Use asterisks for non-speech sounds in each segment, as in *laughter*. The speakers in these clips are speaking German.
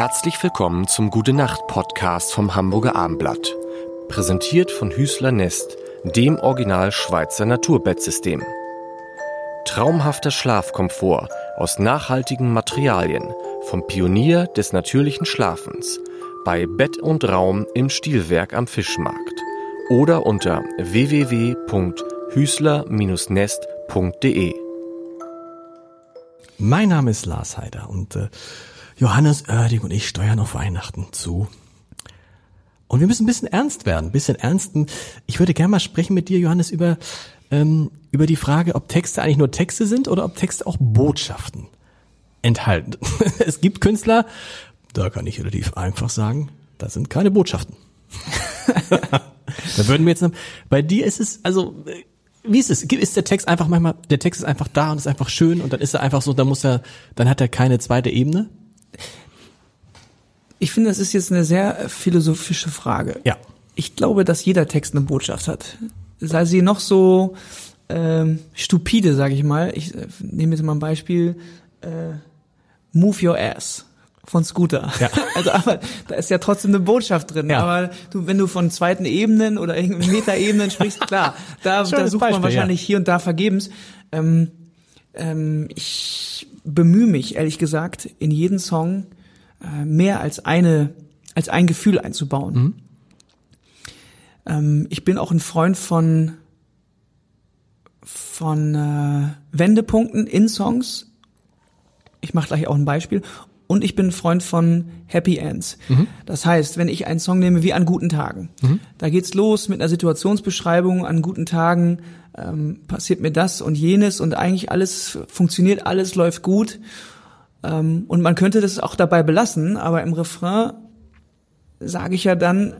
Herzlich willkommen zum Gute Nacht Podcast vom Hamburger Armblatt. Präsentiert von Hüßler Nest, dem Original Schweizer Naturbettsystem. Traumhafter Schlafkomfort aus nachhaltigen Materialien vom Pionier des natürlichen Schlafens bei Bett und Raum im Stilwerk am Fischmarkt oder unter www.hüßler-nest.de. Mein Name ist Lars Heider und äh, Johannes Oerding und ich steuern auf Weihnachten zu. Und wir müssen ein bisschen ernst werden, ein bisschen ernsten. Ich würde gerne mal sprechen mit dir, Johannes, über, ähm, über die Frage, ob Texte eigentlich nur Texte sind oder ob Texte auch Botschaften enthalten. *laughs* es gibt Künstler, da kann ich relativ einfach sagen, da sind keine Botschaften. *laughs* da würden wir jetzt bei dir ist es, also, wie ist es? Ist der Text einfach manchmal, der Text ist einfach da und ist einfach schön und dann ist er einfach so, dann muss er, dann hat er keine zweite Ebene? Ich finde, das ist jetzt eine sehr philosophische Frage. Ja. Ich glaube, dass jeder Text eine Botschaft hat. Sei sie noch so ähm, stupide, sage ich mal. Ich äh, nehme jetzt mal ein Beispiel. Äh, Move your ass von Scooter. Ja. *laughs* Also aber da ist ja trotzdem eine Botschaft drin. Ja. Aber du, wenn du von zweiten Ebenen oder Metaebenen sprichst, klar, da, da sucht Beispiel, man wahrscheinlich ja. hier und da vergebens. Ähm, ähm, ich bemühe mich, ehrlich gesagt, in jeden Song äh, mehr als eine, als ein Gefühl einzubauen. Mhm. Ähm, ich bin auch ein Freund von von äh, Wendepunkten in Songs. Ich mache gleich auch ein Beispiel. Und ich bin Freund von Happy Ends. Mhm. Das heißt, wenn ich einen Song nehme wie an guten Tagen, mhm. da geht's los mit einer Situationsbeschreibung. An guten Tagen ähm, passiert mir das und jenes und eigentlich alles funktioniert, alles läuft gut. Ähm, und man könnte das auch dabei belassen, aber im Refrain sage ich ja dann,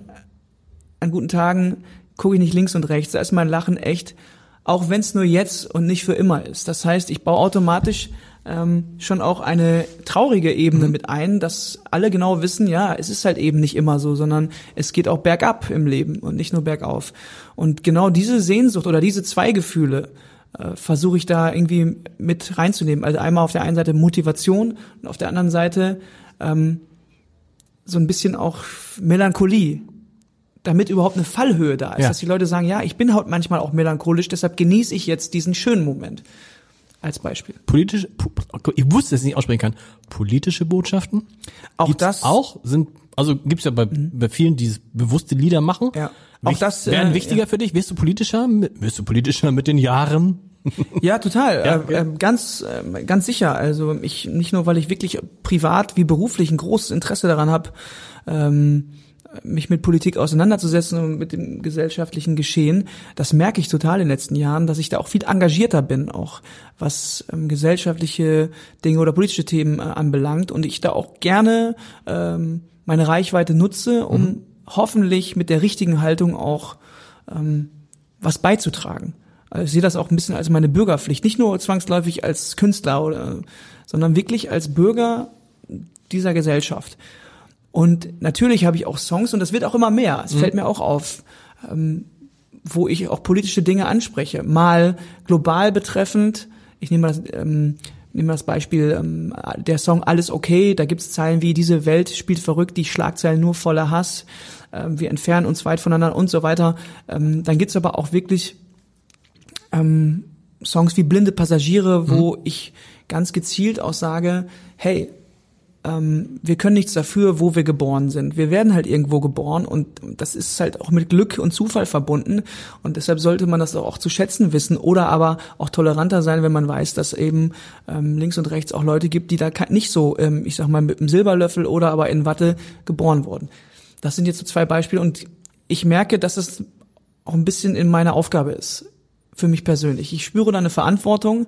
an guten Tagen gucke ich nicht links und rechts, da ist mein Lachen echt, auch wenn es nur jetzt und nicht für immer ist. Das heißt, ich baue automatisch ähm, schon auch eine traurige Ebene mhm. mit ein, dass alle genau wissen, ja, es ist halt eben nicht immer so, sondern es geht auch bergab im Leben und nicht nur bergauf. Und genau diese Sehnsucht oder diese zwei Gefühle, äh, versuche ich da irgendwie mit reinzunehmen. Also einmal auf der einen Seite Motivation und auf der anderen Seite ähm, so ein bisschen auch Melancholie, damit überhaupt eine Fallhöhe da ist, ja. dass die Leute sagen, ja, ich bin halt manchmal auch melancholisch, deshalb genieße ich jetzt diesen schönen Moment. Als Beispiel. Politische, ich wusste, dass ich nicht aussprechen kann. Politische Botschaften? Auch gibt's das? Auch sind, also gibt's ja bei, mhm. bei vielen, die bewusste Lieder machen. Ja. Auch das wären äh, wichtiger ja. für dich. Wirst du politischer? Wirst du politischer mit den Jahren? *laughs* Ja, total. Ja, äh, äh, ganz, äh, ganz sicher. Also ich nicht nur, weil ich wirklich privat wie beruflich ein großes Interesse daran habe, ähm, mich mit Politik auseinanderzusetzen und mit dem gesellschaftlichen Geschehen. Das merke ich total in den letzten Jahren, dass ich da auch viel engagierter bin, auch was ähm, gesellschaftliche Dinge oder politische Themen äh, anbelangt und ich da auch gerne ähm, meine Reichweite nutze, um mhm hoffentlich mit der richtigen Haltung auch ähm, was beizutragen. Also ich sehe das auch ein bisschen als meine Bürgerpflicht, nicht nur zwangsläufig als Künstler oder, sondern wirklich als Bürger dieser Gesellschaft. Und natürlich habe ich auch Songs und das wird auch immer mehr. Es mhm. fällt mir auch auf, ähm, wo ich auch politische Dinge anspreche. Mal global betreffend. Ich nehme das, ähm, Nehmen wir das Beispiel, ähm, der Song Alles okay, da gibt es Zeilen wie Diese Welt spielt verrückt, die Schlagzeilen nur voller Hass, ähm, wir entfernen uns weit voneinander und so weiter. Ähm, dann gibt's aber auch wirklich ähm, Songs wie Blinde Passagiere, wo mhm. ich ganz gezielt auch sage, hey, ähm, wir können nichts dafür, wo wir geboren sind. Wir werden halt irgendwo geboren und das ist halt auch mit Glück und Zufall verbunden und deshalb sollte man das auch zu schätzen wissen oder aber auch toleranter sein, wenn man weiß, dass eben ähm, links und rechts auch Leute gibt, die da nicht so, ähm, ich sag mal, mit einem Silberlöffel oder aber in Watte geboren wurden. Das sind jetzt so zwei Beispiele und ich merke, dass es auch ein bisschen in meiner Aufgabe ist, für mich persönlich. Ich spüre da eine Verantwortung,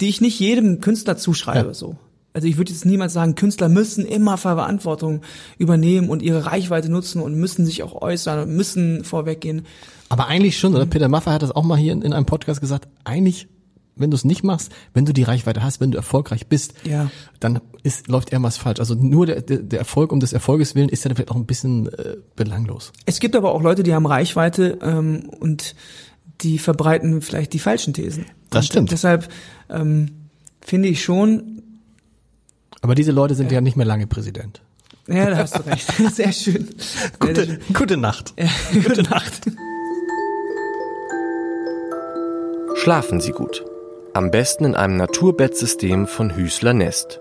die ich nicht jedem Künstler zuschreibe, ja. so also ich würde jetzt niemals sagen, Künstler müssen immer Verantwortung übernehmen und ihre Reichweite nutzen und müssen sich auch äußern und müssen vorweggehen. Aber eigentlich schon, oder? Peter Maffay hat das auch mal hier in, in einem Podcast gesagt, eigentlich wenn du es nicht machst, wenn du die Reichweite hast, wenn du erfolgreich bist, ja. dann ist, läuft irgendwas falsch. Also nur der, der, der Erfolg um des Erfolges willen ist ja vielleicht auch ein bisschen äh, belanglos. Es gibt aber auch Leute, die haben Reichweite ähm, und die verbreiten vielleicht die falschen Thesen. Das und stimmt. Deshalb ähm, finde ich schon, aber diese Leute sind ja. ja nicht mehr lange Präsident. Ja, da hast du recht. *laughs* Sehr schön. Gute, gute Nacht. Ja, *laughs* gute Nacht. Schlafen Sie gut. Am besten in einem Naturbettsystem von Hüßler Nest.